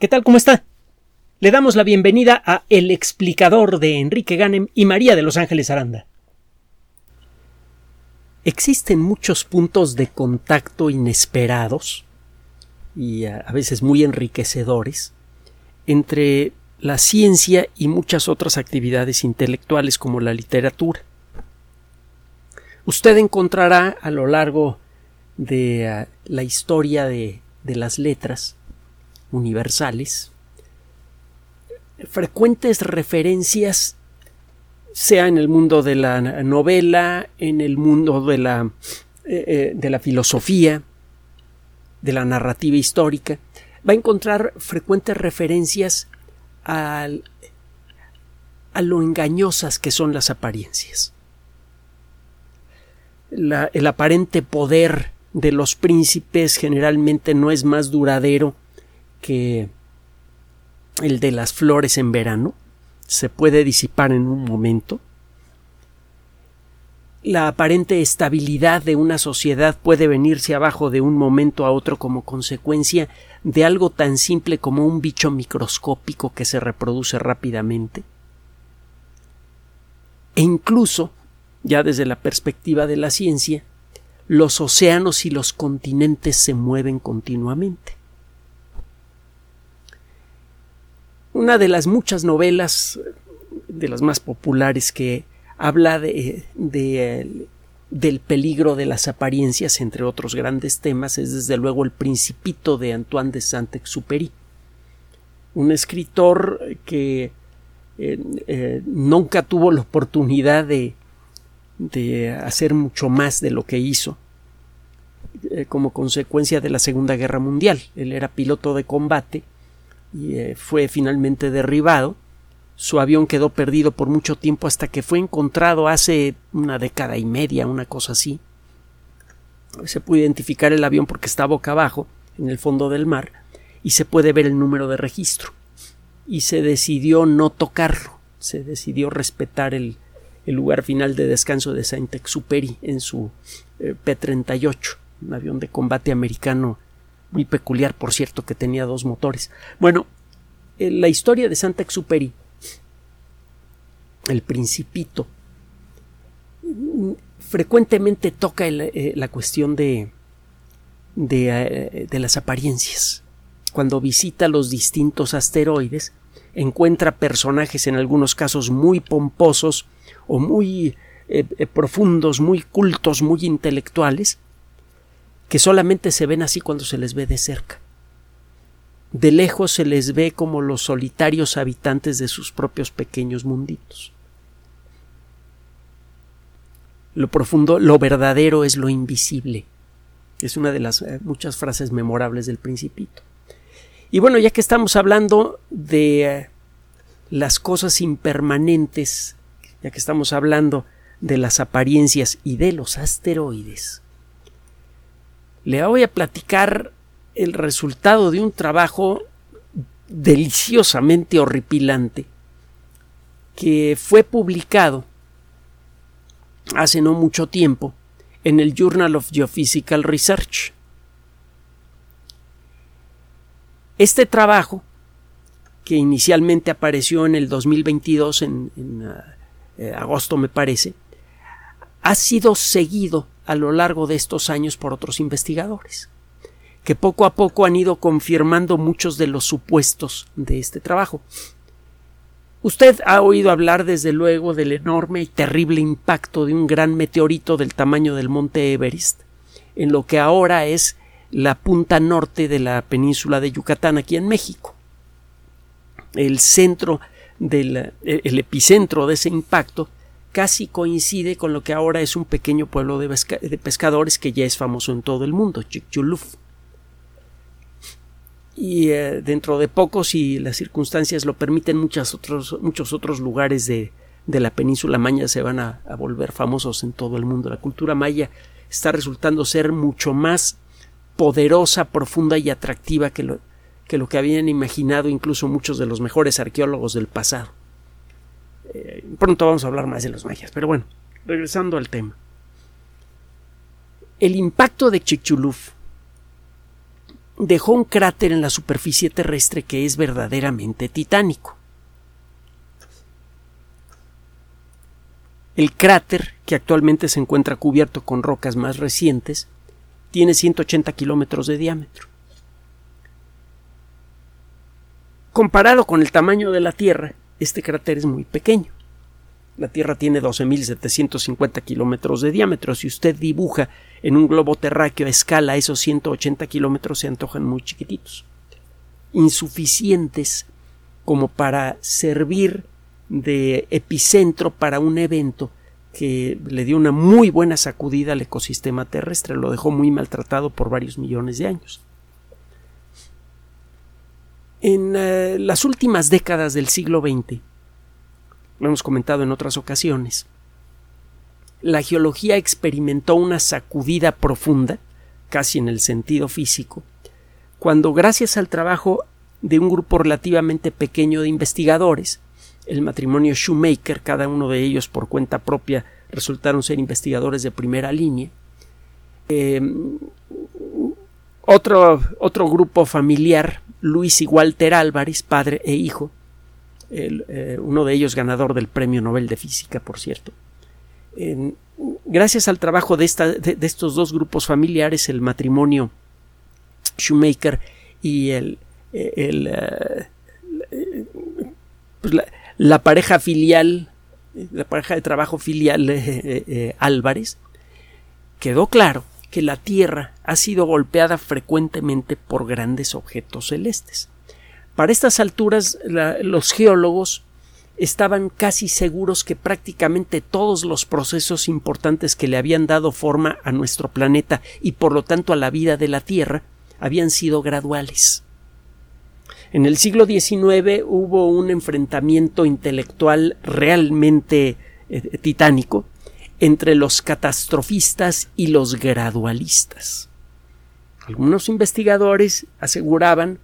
¿Qué tal? ¿Cómo está? Le damos la bienvenida a El explicador de Enrique Ganem y María de Los Ángeles Aranda. Existen muchos puntos de contacto inesperados y a veces muy enriquecedores entre la ciencia y muchas otras actividades intelectuales como la literatura. Usted encontrará a lo largo de la historia de, de las letras universales frecuentes referencias sea en el mundo de la novela, en el mundo de la, eh, eh, de la filosofía, de la narrativa histórica, va a encontrar frecuentes referencias a lo engañosas que son las apariencias. el aparente poder de los príncipes generalmente no es más duradero que el de las flores en verano, se puede disipar en un momento. La aparente estabilidad de una sociedad puede venirse abajo de un momento a otro como consecuencia de algo tan simple como un bicho microscópico que se reproduce rápidamente. E incluso, ya desde la perspectiva de la ciencia, los océanos y los continentes se mueven continuamente. Una de las muchas novelas de las más populares que habla de, del peligro de las apariencias, entre otros grandes temas, es desde luego El Principito de Antoine de Saint-Exupéry, un escritor que eh, eh, nunca tuvo la oportunidad de, de, hacer mucho más de lo que hizo eh, como consecuencia de la Segunda Guerra Mundial. Él era piloto de combate y eh, fue finalmente derribado. Su avión quedó perdido por mucho tiempo hasta que fue encontrado hace una década y media, una cosa así. Se puede identificar el avión porque está boca abajo, en el fondo del mar, y se puede ver el número de registro. Y se decidió no tocarlo, se decidió respetar el, lugar final de descanso de Saint-Exupéry en su eh, P-38, un avión de combate americano muy peculiar, por cierto, que tenía dos motores. Bueno, eh, la historia de Santa Exuperi, el principito, frecuentemente toca eh, la cuestión de, eh, de las apariencias. Cuando visita los distintos asteroides, encuentra personajes en algunos casos muy pomposos o muy profundos, muy cultos, muy intelectuales, que solamente se ven así cuando se les ve de cerca. De lejos se les ve como los solitarios habitantes de sus propios pequeños munditos. Lo profundo, lo verdadero es lo invisible. Es una de las eh, muchas frases memorables del principito. Y bueno, ya que estamos hablando de eh, las cosas impermanentes, ya que estamos hablando de las apariencias y de los asteroides, le voy a platicar el resultado de un trabajo deliciosamente horripilante que fue publicado hace no mucho tiempo en el Journal of Geophysical Research. Este trabajo, que inicialmente apareció en el 2022, en, eh, agosto me parece, ha sido seguido a lo largo de estos años por otros investigadores, que poco a poco han ido confirmando muchos de los supuestos de este trabajo. Usted ha oído hablar desde luego del enorme y terrible impacto de un gran meteorito del tamaño del monte Everest, en lo que ahora es la punta norte de la península de Yucatán aquí en México. El centro del el epicentro de ese impacto casi coincide con lo que ahora es un pequeño pueblo de, pescadores que ya es famoso en todo el mundo, Chicxulub. Y eh, dentro de poco, si las circunstancias lo permiten, muchos otros, muchos otros lugares de, la península maya se van a, volver famosos en todo el mundo. La cultura maya está resultando ser mucho más poderosa, profunda y atractiva que lo, que lo que habían imaginado incluso muchos de los mejores arqueólogos del pasado. Eh, pronto vamos a hablar más de los mayas, pero bueno, regresando al tema. El impacto de Chicxulub dejó un cráter en la superficie terrestre que es verdaderamente titánico. El cráter, que actualmente se encuentra cubierto con rocas más recientes, tiene 180 kilómetros de diámetro. Comparado con el tamaño de la Tierra, este cráter es muy pequeño. La Tierra tiene 12.750 kilómetros de diámetro. Si usted dibuja en un globo terráqueo a escala esos 180 kilómetros se antojan muy chiquititos, insuficientes como para servir de epicentro para un evento que le dio una muy buena sacudida al ecosistema terrestre, lo dejó muy maltratado por varios millones de años. En eh, las últimas décadas del siglo XX, lo hemos comentado en otras ocasiones, la geología experimentó una sacudida profunda, casi en el sentido físico, cuando gracias al trabajo de un grupo relativamente pequeño de investigadores, el matrimonio Shoemaker, cada uno de ellos por cuenta propia resultaron ser investigadores de primera línea, eh, otro, otro grupo familiar Luis y Walter Álvarez, padre e hijo, eh, uno de ellos ganador del Premio Nobel de Física, por cierto. gracias al trabajo de, estos dos grupos familiares, el matrimonio Shoemaker y el, eh, pues la, pareja filial, la pareja de trabajo filial eh, Álvarez, quedó claro que la Tierra ha sido golpeada frecuentemente por grandes objetos celestes. Para estas alturas los geólogos estaban casi seguros que prácticamente todos los procesos importantes que le habían dado forma a nuestro planeta y por lo tanto a la vida de la Tierra habían sido graduales. En el siglo XIX hubo un enfrentamiento intelectual realmente eh, titánico entre los catastrofistas y los gradualistas. Algunos investigadores aseguraban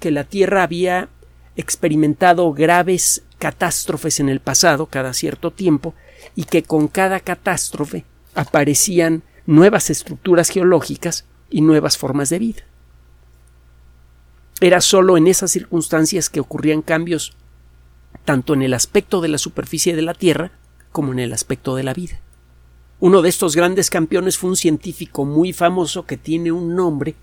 que la Tierra había experimentado graves catástrofes en el pasado cada cierto tiempo y que con cada catástrofe aparecían nuevas estructuras geológicas y nuevas formas de vida. Era sólo en esas circunstancias que ocurrían cambios tanto en el aspecto de la superficie de la Tierra como en el aspecto de la vida. Uno de estos grandes campeones fue un científico muy famoso que tiene un nombre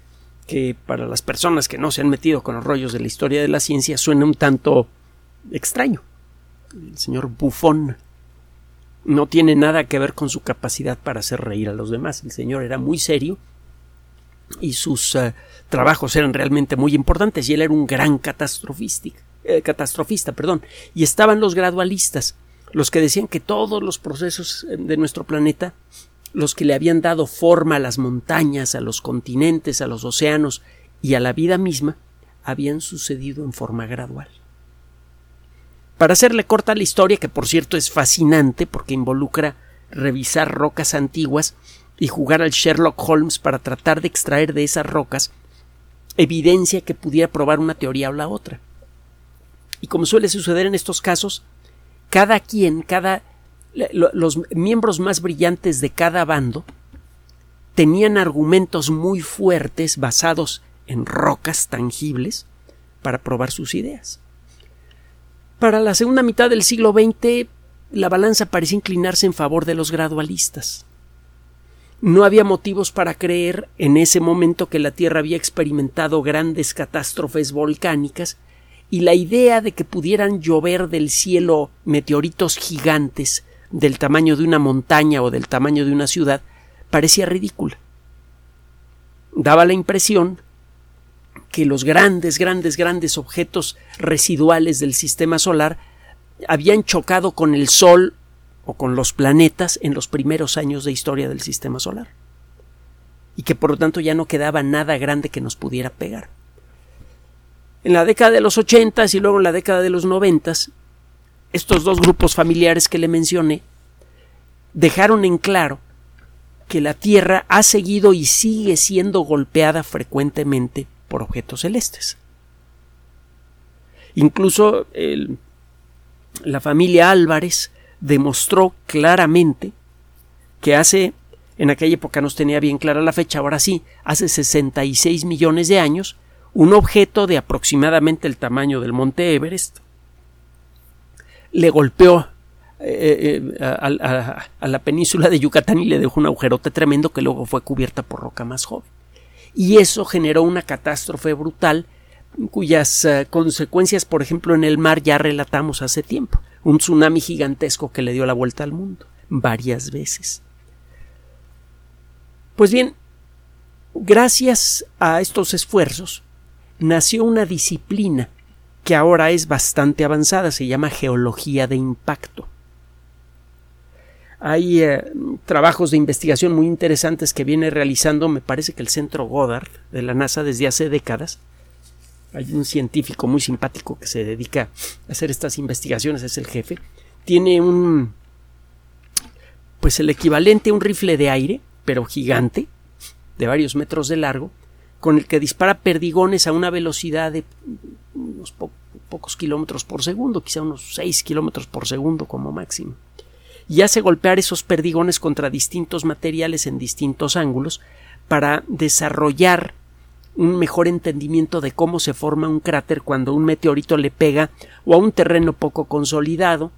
que para las personas que no se han metido con los rollos de la historia de la ciencia suena un tanto extraño. El señor Buffon no tiene nada que ver con su capacidad para hacer reír a los demás. El señor era muy serio y sus eh, trabajos eran realmente muy importantes y él era un gran catastrofista, eh, catastrofista perdón. y estaban los gradualistas los que decían que todos los procesos eh, de nuestro planeta, los que le habían dado forma a las montañas, a los continentes, a los océanos y a la vida misma, habían sucedido en forma gradual. Para hacerle corta la historia, que por cierto es fascinante porque involucra revisar rocas antiguas y jugar al Sherlock Holmes para tratar de extraer de esas rocas evidencia que pudiera probar una teoría o la otra. Y como suele suceder en estos casos, cada quien, cada los miembros más brillantes de cada bando tenían argumentos muy fuertes basados en rocas tangibles para probar sus ideas. Para la segunda mitad del siglo XX, la balanza parecía inclinarse en favor de los gradualistas. No había motivos para creer en ese momento que la Tierra había experimentado grandes catástrofes volcánicas y la idea de que pudieran llover del cielo meteoritos gigantes del tamaño de una montaña o del tamaño de una ciudad parecía ridícula. Daba la impresión que los grandes, grandes, grandes objetos residuales del sistema solar habían chocado con el Sol o con los planetas en los primeros años de historia del sistema solar y que por lo tanto ya no quedaba nada grande que nos pudiera pegar. En la década de los ochentas y luego en la década de los noventas, estos dos grupos familiares que le mencioné dejaron en claro que la Tierra ha seguido y sigue siendo golpeada frecuentemente por objetos celestes. Incluso la familia Álvarez demostró claramente que hace en aquella época no tenía bien clara la fecha, ahora sí, hace 66 millones de años, un objeto de aproximadamente el tamaño del monte Everest le golpeó eh, eh, a, la península de Yucatán y le dejó un agujerote tremendo que luego fue cubierta por roca más joven. Y eso generó una catástrofe brutal cuyas eh, consecuencias, por ejemplo, en el mar ya relatamos hace tiempo. Un tsunami gigantesco que le dio la vuelta al mundo varias veces. Pues bien, gracias a estos esfuerzos nació una disciplina que ahora es bastante avanzada, se llama geología de impacto. Hay eh, trabajos de investigación muy interesantes que viene realizando, me parece que el Centro Goddard de la NASA desde hace décadas. Hay un científico muy simpático que se dedica a hacer estas investigaciones, es el jefe. Tiene un, pues el equivalente a un rifle de aire, pero gigante, de varios metros de largo, con el que dispara perdigones a una velocidad de unos pocos kilómetros por segundo, quizá unos 6 kilómetros por segundo como máximo. Y hace golpear esos perdigones contra distintos materiales en distintos ángulos para desarrollar un mejor entendimiento de cómo se forma un cráter cuando un meteorito le pega o a un terreno poco consolidado,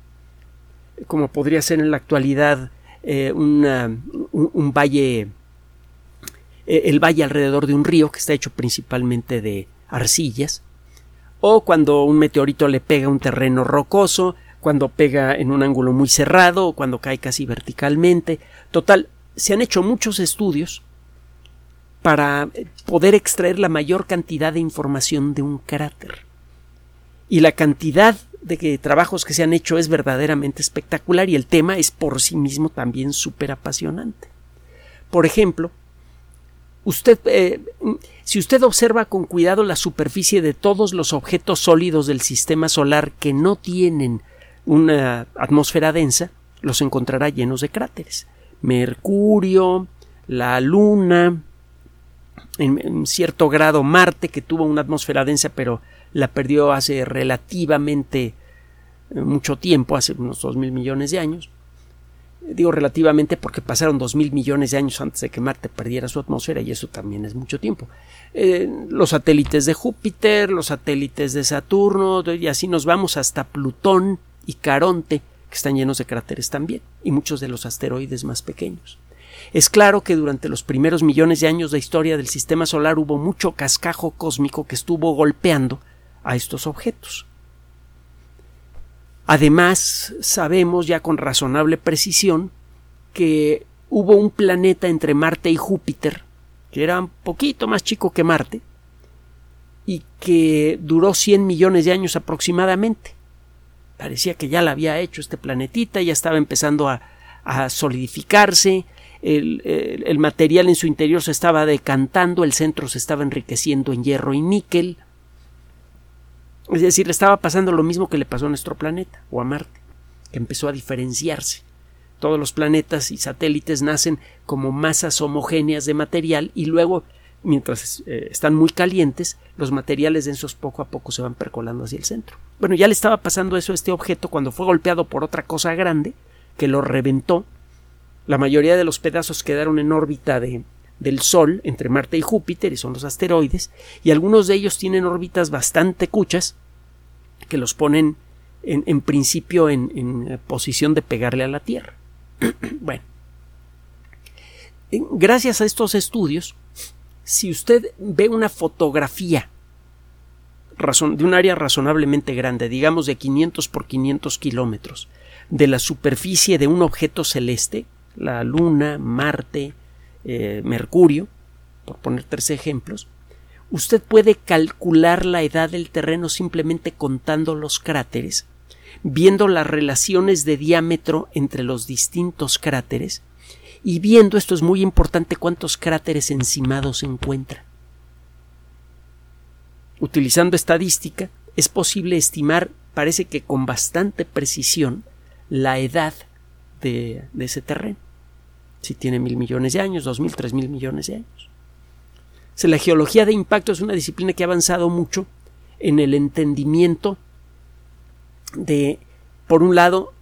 como podría ser en la actualidad eh, un, valle, el valle alrededor de un río que está hecho principalmente de arcillas, o cuando un meteorito le pega un terreno rocoso, cuando pega en un ángulo muy cerrado o cuando cae casi verticalmente. Total, se han hecho muchos estudios para poder extraer la mayor cantidad de información de un cráter. Y la cantidad de trabajos que se han hecho es verdaderamente espectacular y el tema es por sí mismo también súper apasionante. Por ejemplo, usted, eh, si usted observa con cuidado la superficie de todos los objetos sólidos del sistema solar que no tienen una atmósfera densa, los encontrará llenos de cráteres. Mercurio, la Luna, en, cierto grado Marte, que tuvo una atmósfera densa, pero la perdió hace relativamente eh, mucho tiempo, hace unos dos mil millones de años. Digo relativamente porque pasaron dos mil millones de años antes de que Marte perdiera su atmósfera y eso también es mucho tiempo. Eh, los satélites de Júpiter, los satélites de Saturno y así nos vamos hasta Plutón, y Caronte, que están llenos de cráteres también, y muchos de los asteroides más pequeños. Es claro que durante los primeros millones de años de historia del sistema solar hubo mucho cascajo cósmico que estuvo golpeando a estos objetos. Además, sabemos ya con razonable precisión que hubo un planeta entre Marte y Júpiter, que era un poquito más chico que Marte, y que duró 100 millones de años aproximadamente. Parecía que ya la había hecho este planetita, ya estaba empezando a, solidificarse, el, material en su interior se estaba decantando, el centro se estaba enriqueciendo en hierro y níquel. Es decir, le estaba pasando lo mismo que le pasó a nuestro planeta o a Marte, que empezó a diferenciarse. Todos los planetas y satélites nacen como masas homogéneas de material y luego mientras eh, están muy calientes, los materiales densos poco a poco se van percolando hacia el centro. Bueno, ya le estaba pasando eso a este objeto cuando fue golpeado por otra cosa grande que lo reventó. La mayoría de los pedazos quedaron en órbita de, del Sol, entre Marte y Júpiter, y son los asteroides, y algunos de ellos tienen órbitas bastante cuchas que los ponen en, principio en, en posición de pegarle a la Tierra. bueno, gracias a estos estudios, si usted ve una fotografía de un área razonablemente grande, digamos de 500 por 500 kilómetros, de la superficie de un objeto celeste, la Luna, Marte, eh, Mercurio, por poner tres ejemplos, usted puede calcular la edad del terreno simplemente contando los cráteres, viendo las relaciones de diámetro entre los distintos cráteres y viendo, esto es muy importante, cuántos cráteres encimados se encuentran. Utilizando estadística, es posible estimar, parece que con bastante precisión, la edad de, ese terreno. Si tiene mil millones de años, dos mil, tres mil millones de años. la geología de impacto es una disciplina que ha avanzado mucho en el entendimiento de, por un lado,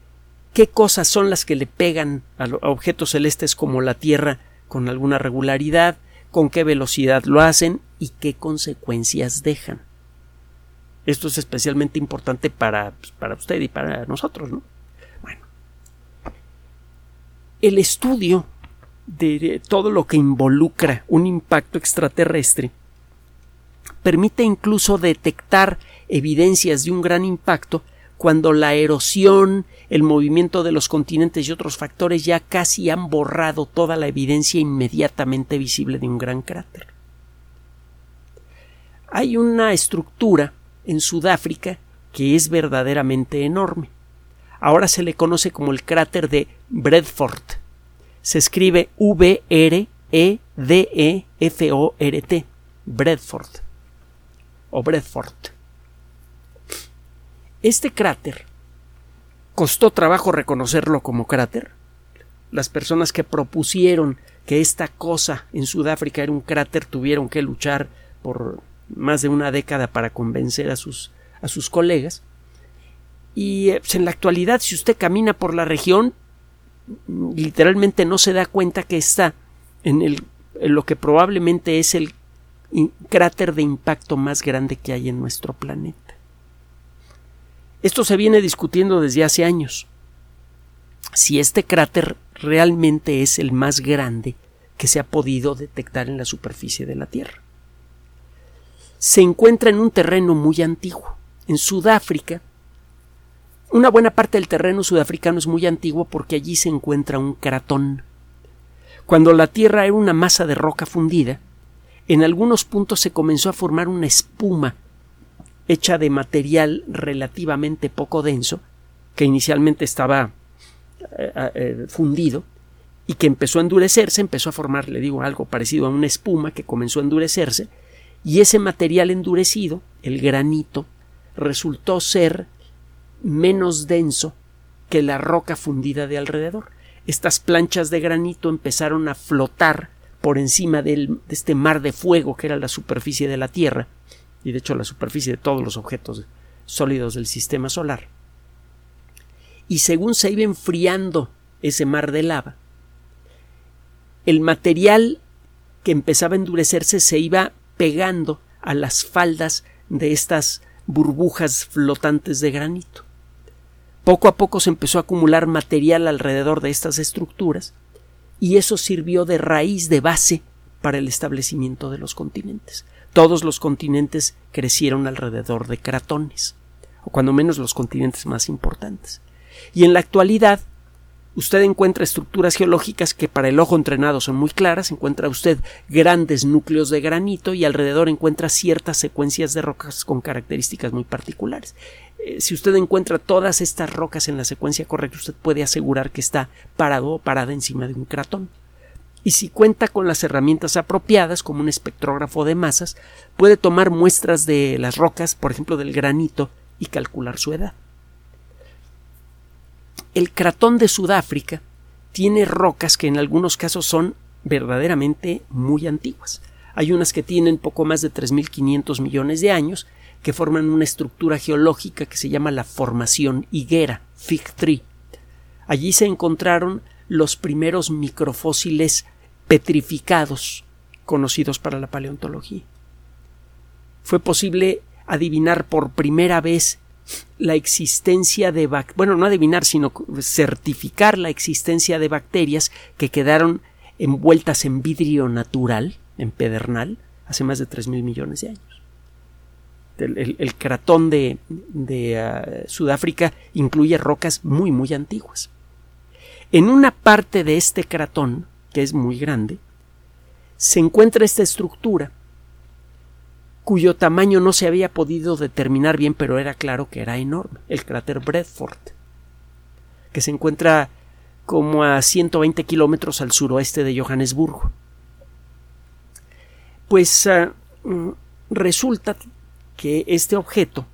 qué cosas son las que le pegan a, objetos celestes como la Tierra con alguna regularidad, con qué velocidad lo hacen y qué consecuencias dejan. Esto es especialmente importante para, pues, para usted y para nosotros, ¿no? El estudio de todo lo que involucra un impacto extraterrestre permite incluso detectar evidencias de un gran impacto cuando la erosión, el movimiento de los continentes y otros factores ya casi han borrado toda la evidencia inmediatamente visible de un gran cráter. Hay una estructura en Sudáfrica que es verdaderamente enorme. Ahora se le conoce como el cráter de Bredford. Se escribe V-R-E-D-E-F-O-R-T. Bredford. O Bredford. Este cráter costó trabajo reconocerlo como cráter. Las personas que propusieron que esta cosa en Sudáfrica era un cráter tuvieron que luchar por más de una década para convencer a sus, a sus colegas. Y eh, pues, en la actualidad, si usted camina por la región, literalmente no se da cuenta que está en, el, en lo que probablemente es el cráter de impacto más grande que hay en nuestro planeta. Esto se viene discutiendo desde hace años. Si este cráter realmente es el más grande que se ha podido detectar en la superficie de la Tierra se encuentra en un terreno muy antiguo. En Sudáfrica, una buena parte del terreno sudafricano es muy antiguo porque allí se encuentra un cratón. Cuando la tierra era una masa de roca fundida, en algunos puntos se comenzó a formar una espuma hecha de material relativamente poco denso, que inicialmente estaba eh, eh, fundido y que empezó a endurecerse, empezó a formar, le digo, algo parecido a una espuma que comenzó a endurecerse y ese material endurecido, el granito, resultó ser menos denso que la roca fundida de alrededor. Estas planchas de granito empezaron a flotar por encima de este mar de fuego que era la superficie de la Tierra, y de hecho la superficie de todos los objetos sólidos del sistema solar. Y según se iba enfriando ese mar de lava, el material que empezaba a endurecerse se iba pegando a las faldas de estas burbujas flotantes de granito. Poco a poco se empezó a acumular material alrededor de estas estructuras y eso sirvió de raíz de base para el establecimiento de los continentes. Todos los continentes crecieron alrededor de cratones, o cuando menos los continentes más importantes. Y en la actualidad usted encuentra estructuras geológicas que para el ojo entrenado son muy claras, encuentra usted grandes núcleos de granito y alrededor encuentra ciertas secuencias de rocas con características muy particulares. Eh, si usted encuentra todas estas rocas en la secuencia correcta, usted puede asegurar que está parado o parada encima de un cratón. Y si cuenta con las herramientas apropiadas, como un espectrógrafo de masas, puede tomar muestras de las rocas, por ejemplo del granito, y calcular su edad. El cratón de Sudáfrica tiene rocas que en algunos casos son verdaderamente muy antiguas. Hay unas que tienen poco más de 3.500 millones de años, que forman una estructura geológica que se llama la formación higuera, Fig Tree. Allí se encontraron los primeros microfósiles petrificados conocidos para la paleontología. Fue posible adivinar por primera vez la existencia de bueno no adivinar sino certificar la existencia de bacterias que quedaron envueltas en vidrio natural en pedernal hace más de tres mil millones de años. El, cratón de, ah, Sudáfrica incluye rocas muy muy antiguas. En una parte de este cratón que es muy grande se encuentra esta estructura cuyo tamaño no se había podido determinar bien, pero era claro que era enorme, el cráter Bradford, que se encuentra como a 120 kilómetros al suroeste de Johannesburgo. Pues ah, mm, resulta que este objeto,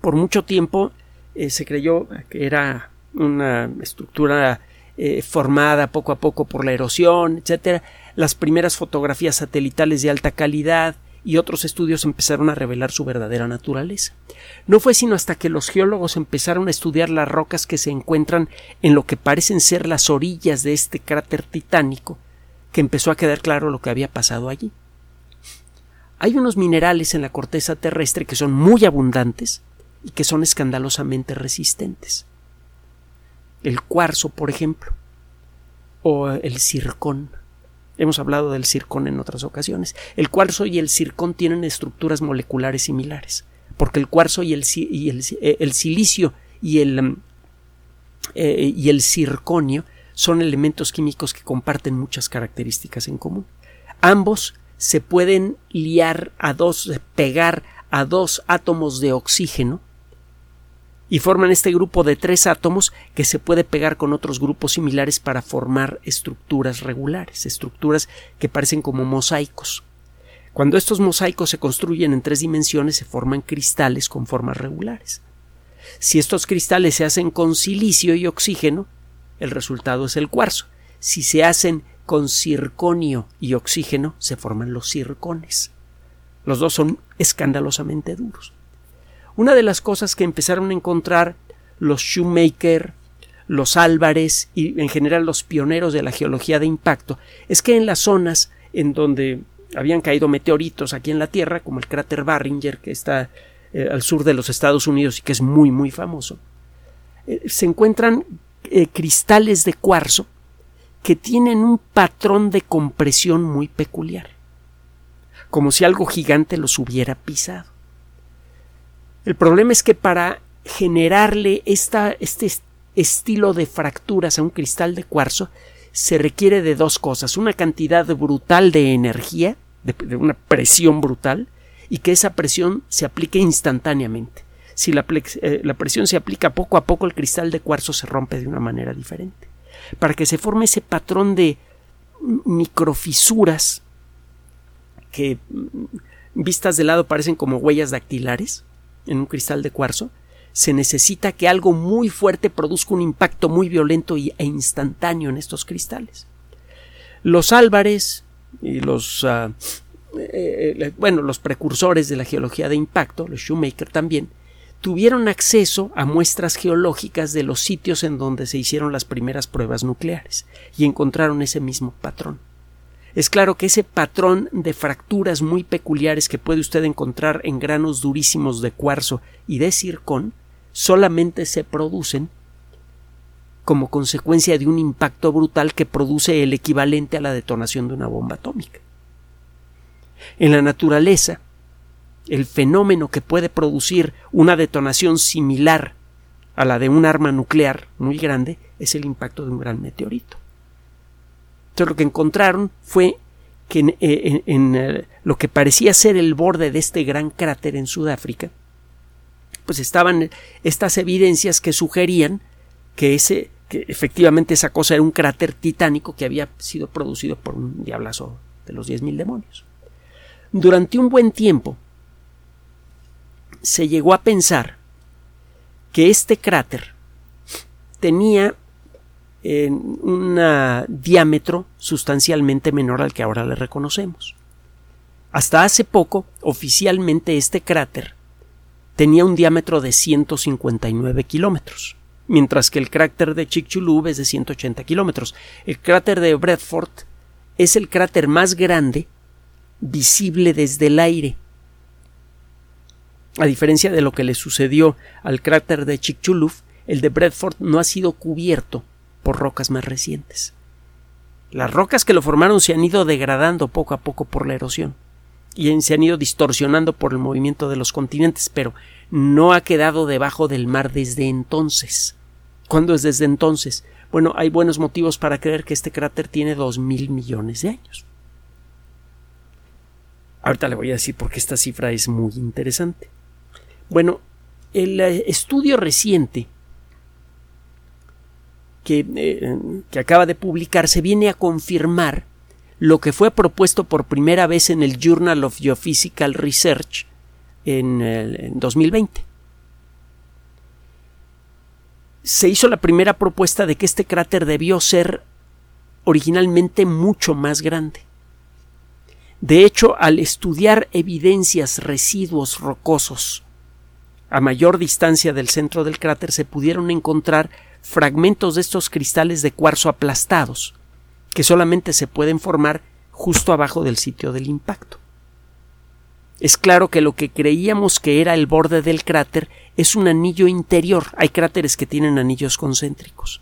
por mucho tiempo, eh, se creyó que era una estructura eh, formada poco a poco por la erosión, etcétera. Las primeras fotografías satelitales de alta calidad y otros estudios empezaron a revelar su verdadera naturaleza. No fue sino hasta que los geólogos empezaron a estudiar las rocas que se encuentran en lo que parecen ser las orillas de este cráter titánico que empezó a quedar claro lo que había pasado allí. Hay unos minerales en la corteza terrestre que son muy abundantes y que son escandalosamente resistentes. El cuarzo, por ejemplo, o el circón. Hemos hablado del circón en otras ocasiones. El cuarzo y el circón tienen estructuras moleculares similares, porque el cuarzo y el, eh, silicio y el, mm, eh, y el circonio son elementos químicos que comparten muchas características en común. Ambos se pueden liar a dos, pegar a dos átomos de oxígeno y forman este grupo de tres átomos que se puede pegar con otros grupos similares para formar estructuras regulares, estructuras que parecen como mosaicos. Cuando estos mosaicos se construyen en tres dimensiones se forman cristales con formas regulares. Si estos cristales se hacen con silicio y oxígeno, el resultado es el cuarzo. Si se hacen con circonio y oxígeno, se forman los circones. Los dos son escandalosamente duros. Una de las cosas que empezaron a encontrar los Shoemaker, los Álvarez y en general los pioneros de la geología de impacto es que en las zonas en donde habían caído meteoritos aquí en la Tierra, como el cráter Barringer, que está eh, al sur de los Estados Unidos y que es muy muy famoso, eh, se encuentran eh, cristales de cuarzo que tienen un patrón de compresión muy peculiar, como si algo gigante los hubiera pisado. El problema es que para generarle este estilo de fracturas a un cristal de cuarzo se requiere de dos cosas, una cantidad brutal de energía, de una presión brutal, y que esa presión se aplique instantáneamente. Si eh, la, presión se aplica poco a poco, el cristal de cuarzo se rompe de una manera diferente. Para que se forme ese patrón de microfisuras que vistas de lado parecen como huellas dactilares en un cristal de cuarzo, se necesita que algo muy fuerte produzca un impacto muy violento e instantáneo en estos cristales. Los Álvarez y los eh, bueno, los precursores de la geología de impacto, los Shoemaker también, tuvieron acceso a muestras geológicas de los sitios en donde se hicieron las primeras pruebas nucleares y encontraron ese mismo patrón. Es claro que ese patrón de fracturas muy peculiares que puede usted encontrar en granos durísimos de cuarzo y de circón solamente se producen como consecuencia de un impacto brutal que produce el equivalente a la detonación de una bomba atómica. En la naturaleza, el fenómeno que puede producir una detonación similar a la de un arma nuclear muy grande es el impacto de un gran meteorito. Entonces lo que encontraron fue que en, eh, eh, lo que parecía ser el borde de este gran cráter en Sudáfrica, pues estaban estas evidencias que sugerían que ese que efectivamente esa cosa era un cráter titánico que había sido producido por un diablazo de los diez mil demonios. Durante un buen tiempo, se llegó a pensar que este cráter tenía eh, un diámetro sustancialmente menor al que ahora le reconocemos. Hasta hace poco, oficialmente este cráter tenía un diámetro de 159 kilómetros, mientras que el cráter de Chicxulub es de 180 kilómetros. El cráter de Bradford es el cráter más grande visible desde el aire a diferencia de lo que le sucedió al cráter de Chicxulub, el de Bradford no ha sido cubierto por rocas más recientes. Las rocas que lo formaron se han ido degradando poco a poco por la erosión y se han ido distorsionando por el movimiento de los continentes, pero no ha quedado debajo del mar desde entonces. ¿Cuándo es desde entonces? Bueno, hay buenos motivos para creer que este cráter tiene dos mil millones de años. Ahorita le voy a decir por qué esta cifra es muy interesante. Bueno, el eh, estudio reciente que, eh, que, acaba de publicarse viene a confirmar lo que fue propuesto por primera vez en el Journal of Geophysical Research en, en 2020. Se hizo la primera propuesta de que este cráter debió ser originalmente mucho más grande. De hecho, al estudiar evidencias, residuos rocosos a mayor distancia del centro del cráter se pudieron encontrar fragmentos de estos cristales de cuarzo aplastados, que solamente se pueden formar justo abajo del sitio del impacto. Es claro que lo que creíamos que era el borde del cráter es un anillo interior. Hay cráteres que tienen anillos concéntricos.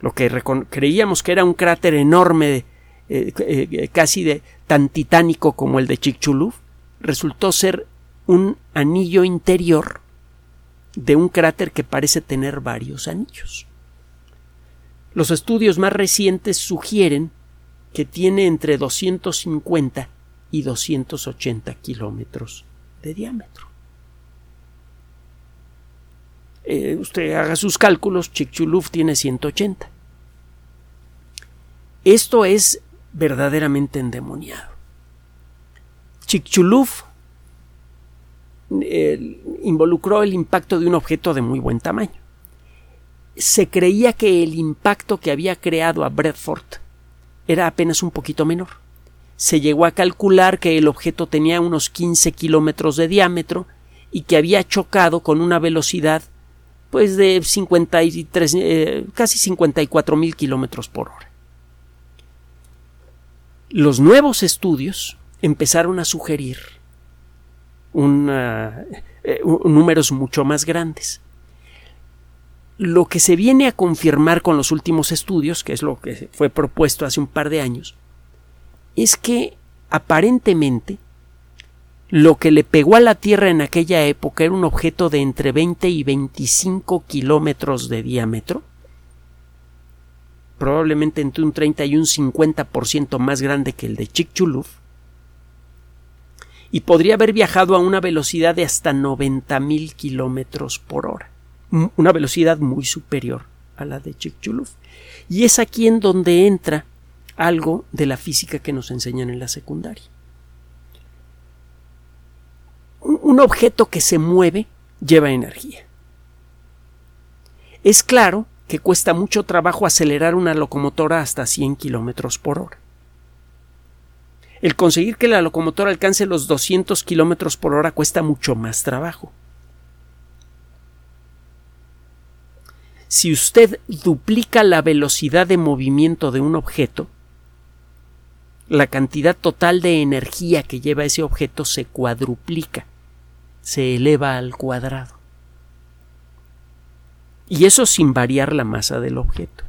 Lo que creíamos que era un cráter enorme, eh, eh, casi de, tan titánico como el de Chicxulub, resultó ser un anillo interior de un cráter que parece tener varios anillos. Los estudios más recientes sugieren que tiene entre 250 y 280 kilómetros de diámetro. Eh, usted haga sus cálculos, Chicxulub tiene 180. Esto es verdaderamente endemoniado. Chicxulub involucró el impacto de un objeto de muy buen tamaño. Se creía que el impacto que había creado a Bradford era apenas un poquito menor. Se llegó a calcular que el objeto tenía unos 15 kilómetros de diámetro y que había chocado con una velocidad pues de 53, eh, casi 54 mil kilómetros por hora. Los nuevos estudios empezaron a sugerir eh, números mucho más grandes. Lo que se viene a confirmar con los últimos estudios, que es lo que fue propuesto hace un par de años, es que aparentemente lo que le pegó a la Tierra en aquella época era un objeto de entre 20 y 25 kilómetros de diámetro, probablemente entre un 30 y un 50% más grande que el de Chicxulub, y podría haber viajado a una velocidad de hasta 90.000 kilómetros por hora, una velocidad muy superior a la de Chicxulub. Y es aquí en donde entra algo de la física que nos enseñan en la secundaria. Un objeto que se mueve lleva energía. Es claro que cuesta mucho trabajo acelerar una locomotora hasta 100 kilómetros por hora el conseguir que la locomotora alcance los 200 kilómetros por hora cuesta mucho más trabajo. Si usted duplica la velocidad de movimiento de un objeto, la cantidad total de energía que lleva ese objeto se cuadruplica, se eleva al cuadrado. Y eso sin variar la masa del objeto.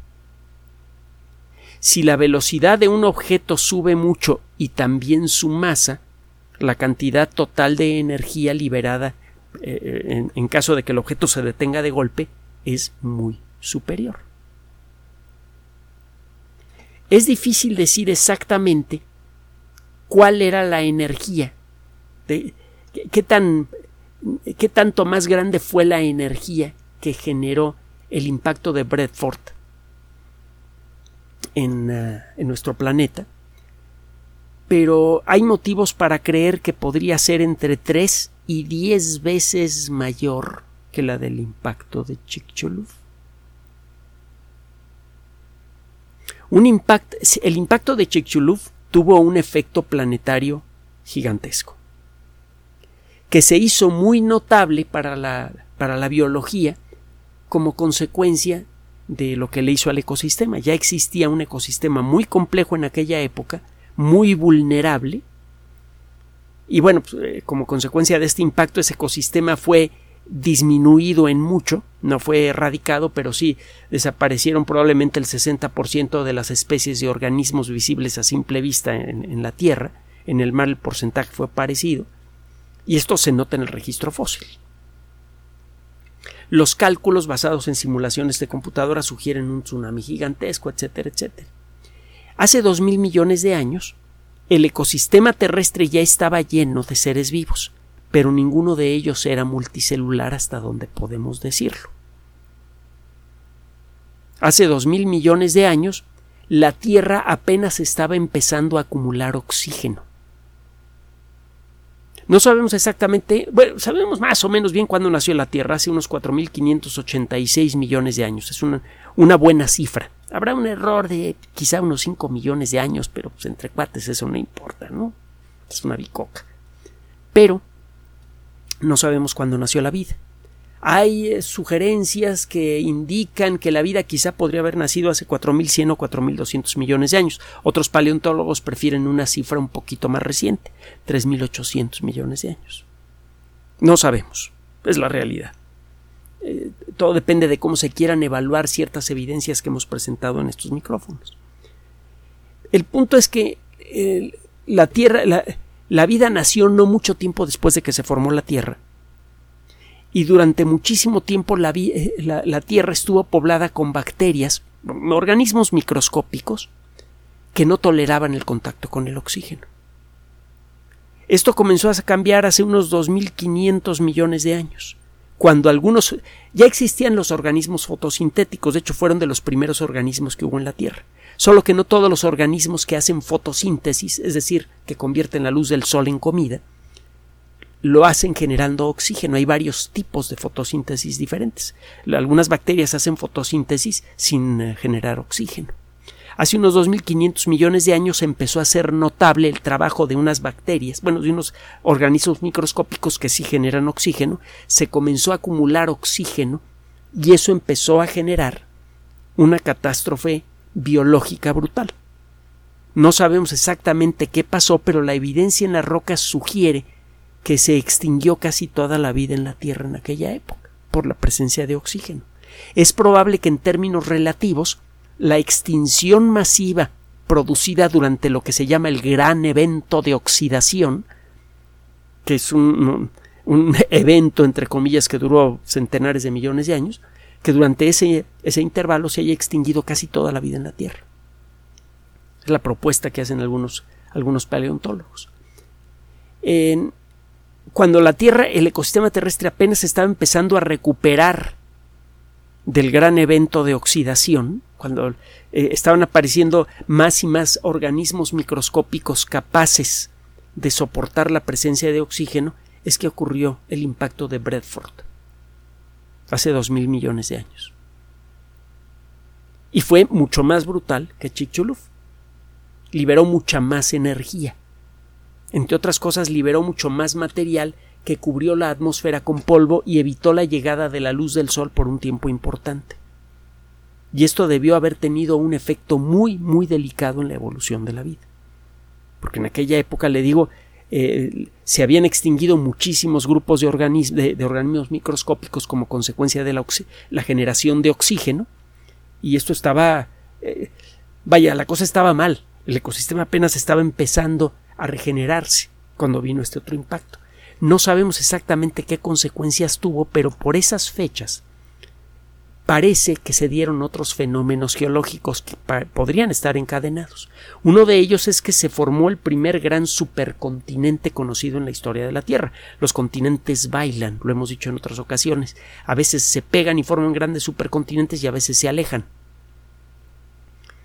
Si la velocidad de un objeto sube mucho y también su masa, la cantidad total de energía liberada eh, en, caso de que el objeto se detenga de golpe es muy superior. Es difícil decir exactamente cuál era la energía, qué, tan, qué tanto más grande fue la energía que generó el impacto de Bradford eh, en, nuestro planeta, pero hay motivos para creer que podría ser entre 3 y 10 veces mayor que la del impacto de Chicxulub. Un el impacto de Chicxulub tuvo un efecto planetario gigantesco, que se hizo muy notable para la, para la biología como consecuencia de lo que le hizo al ecosistema. Ya existía un ecosistema muy complejo en aquella época, muy vulnerable, y bueno, pues, eh, como consecuencia de este impacto, ese ecosistema fue disminuido en mucho, no fue erradicado, pero sí desaparecieron probablemente el 60% de las especies de organismos visibles a simple vista en, en la Tierra, en el mar el porcentaje fue parecido, y esto se nota en el registro fósil. Los cálculos basados en simulaciones de computadora sugieren un tsunami gigantesco, etcétera, etcétera. Hace dos mil millones de años, el ecosistema terrestre ya estaba lleno de seres vivos, pero ninguno de ellos era multicelular hasta donde podemos decirlo. Hace dos mil millones de años, la Tierra apenas estaba empezando a acumular oxígeno. No sabemos exactamente, bueno, sabemos más o menos bien cuándo nació la Tierra, hace unos 4.586 millones de años. Es una, una buena cifra Habrá un error de quizá unos 5 millones de años, pero pues entre cuates eso no importa, ¿no? Es una bicoca. Pero no sabemos cuándo nació la vida. Hay eh, sugerencias que indican que la vida quizá podría haber nacido hace 4.100 o 4.200 millones de años. Otros paleontólogos prefieren una cifra un poquito más reciente, 3.800 millones de años. No sabemos, es la realidad. Eh, todo depende de cómo se quieran evaluar ciertas evidencias que hemos presentado en estos micrófonos. El punto es que eh, la Tierra, la vida nació no mucho tiempo después de que se formó la Tierra y durante muchísimo tiempo eh, la, Tierra estuvo poblada con bacterias, organismos microscópicos, que no toleraban el contacto con el oxígeno. Esto comenzó a cambiar hace unos 2.500 millones de años, cuando algunos ya existían los organismos fotosintéticos, de hecho fueron de los primeros organismos que hubo en la Tierra, solo que no todos los organismos que hacen fotosíntesis, es decir, que convierten la luz del sol en comida, lo hacen generando oxígeno. Hay varios tipos de fotosíntesis diferentes. Algunas bacterias hacen fotosíntesis sin eh, generar oxígeno. Hace unos 2.500 millones de años empezó a ser notable el trabajo de unas bacterias, bueno, de unos organismos microscópicos que sí generan oxígeno. Se comenzó a acumular oxígeno y eso empezó a generar una catástrofe biológica brutal. No sabemos exactamente qué pasó, pero la evidencia en las rocas sugiere que se extinguió casi toda la vida en la Tierra en aquella época, por la presencia de oxígeno. Es probable que en términos relativos la extinción masiva producida durante lo que se llama el gran evento de oxidación, que es un, un evento entre comillas que duró centenares de millones de años, que durante ese, ese intervalo se haya extinguido casi toda la vida en la Tierra. Es la propuesta que hacen algunos, algunos paleontólogos. En, cuando la Tierra, el ecosistema terrestre apenas estaba empezando a recuperar del gran evento de oxidación, cuando eh, estaban apareciendo más y más organismos microscópicos capaces de soportar la presencia de oxígeno, es que ocurrió el impacto de Bradford hace dos mil millones de años. Y fue mucho más brutal que Chicxulub. Liberó mucha más energía entre otras cosas, liberó mucho más material que cubrió la atmósfera con polvo y evitó la llegada de la luz del sol por un tiempo importante. Y esto debió haber tenido un efecto muy, muy delicado en la evolución de la vida. Porque en aquella época, le digo, eh, se habían extinguido muchísimos grupos de, organismos microscópicos como consecuencia de la, generación de oxígeno, y esto estaba. Eh, vaya, la cosa estaba mal. El ecosistema apenas estaba empezando a regenerarse cuando vino este otro impacto. No sabemos exactamente qué consecuencias tuvo, pero por esas fechas parece que se dieron otros fenómenos geológicos que podrían estar encadenados. Uno de ellos es que se formó el primer gran supercontinente conocido en la historia de la Tierra. Los continentes bailan, lo hemos dicho en otras ocasiones. A veces se pegan y forman grandes supercontinentes y a veces se alejan.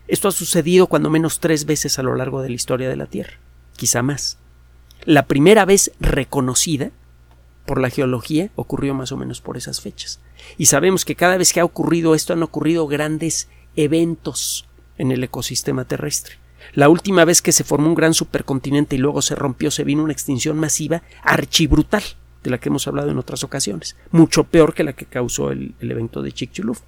Esto ha sucedido cuando menos tres veces a lo largo de la historia de la Tierra quizá más. La primera vez reconocida por la geología ocurrió más o menos por esas fechas. Y sabemos que cada vez que ha ocurrido esto han ocurrido grandes eventos en el ecosistema terrestre. La última vez que se formó un gran supercontinente y luego se rompió, se vino una extinción masiva archibrutal, de la que hemos hablado en otras ocasiones, mucho peor que la que causó el, evento de Chicxulub.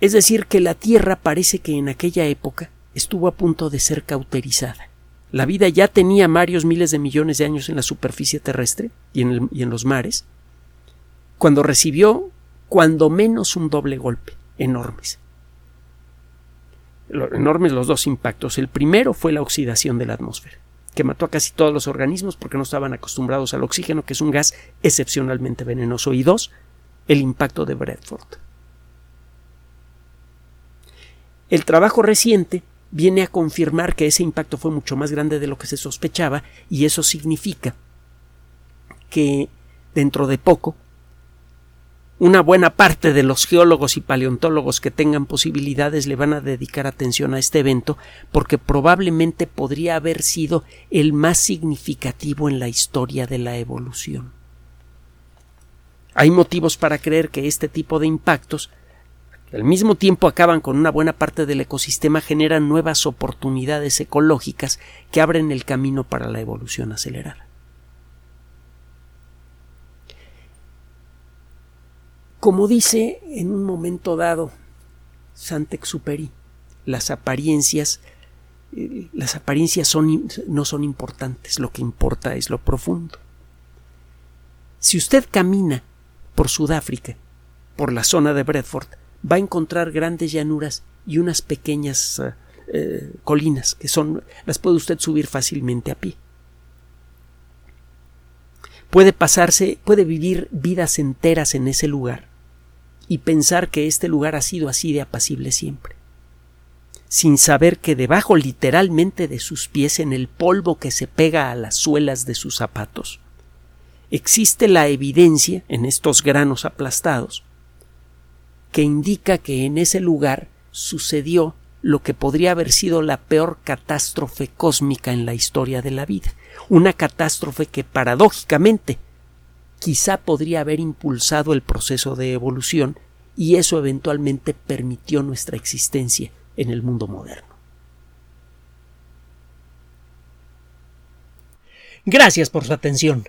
Es decir, que la Tierra parece que en aquella época estuvo a punto de ser cauterizada. La vida ya tenía varios miles de millones de años en la superficie terrestre y en, los mares, cuando recibió cuando menos un doble golpe, enormes. Enormes los dos impactos. El primero fue la oxidación de la atmósfera, que mató a casi todos los organismos porque no estaban acostumbrados al oxígeno, que es un gas excepcionalmente venenoso. Y dos, el impacto de Bradford. El trabajo reciente viene a confirmar que ese impacto fue mucho más grande de lo que se sospechaba y eso significa que dentro de poco una buena parte de los geólogos y paleontólogos que tengan posibilidades le van a dedicar atención a este evento porque probablemente podría haber sido el más significativo en la historia de la evolución. Hay motivos para creer que este tipo de impactos, al mismo tiempo acaban con una buena parte del ecosistema, generan nuevas oportunidades ecológicas que abren el camino para la evolución acelerada. Como dice en un momento dado Santexuperi, las apariencias eh, las apariencias no son importantes, lo que importa es lo profundo. Si usted camina por Sudáfrica, por la zona de Bradford, va a encontrar grandes llanuras y unas pequeñas eh, eh, colinas que son las puede usted subir fácilmente a pie. Puede pasarse, puede vivir vidas enteras en ese lugar y pensar que este lugar ha sido así de apacible siempre sin saber que debajo literalmente de sus pies en el polvo que se pega a las suelas de sus zapatos, existe la evidencia en estos granos aplastados que indica que en ese lugar sucedió lo que podría haber sido la peor catástrofe cósmica en la historia de la vida, una catástrofe que paradójicamente quizá podría haber impulsado el proceso de evolución y eso eventualmente permitió nuestra existencia en el mundo moderno. Gracias por su atención.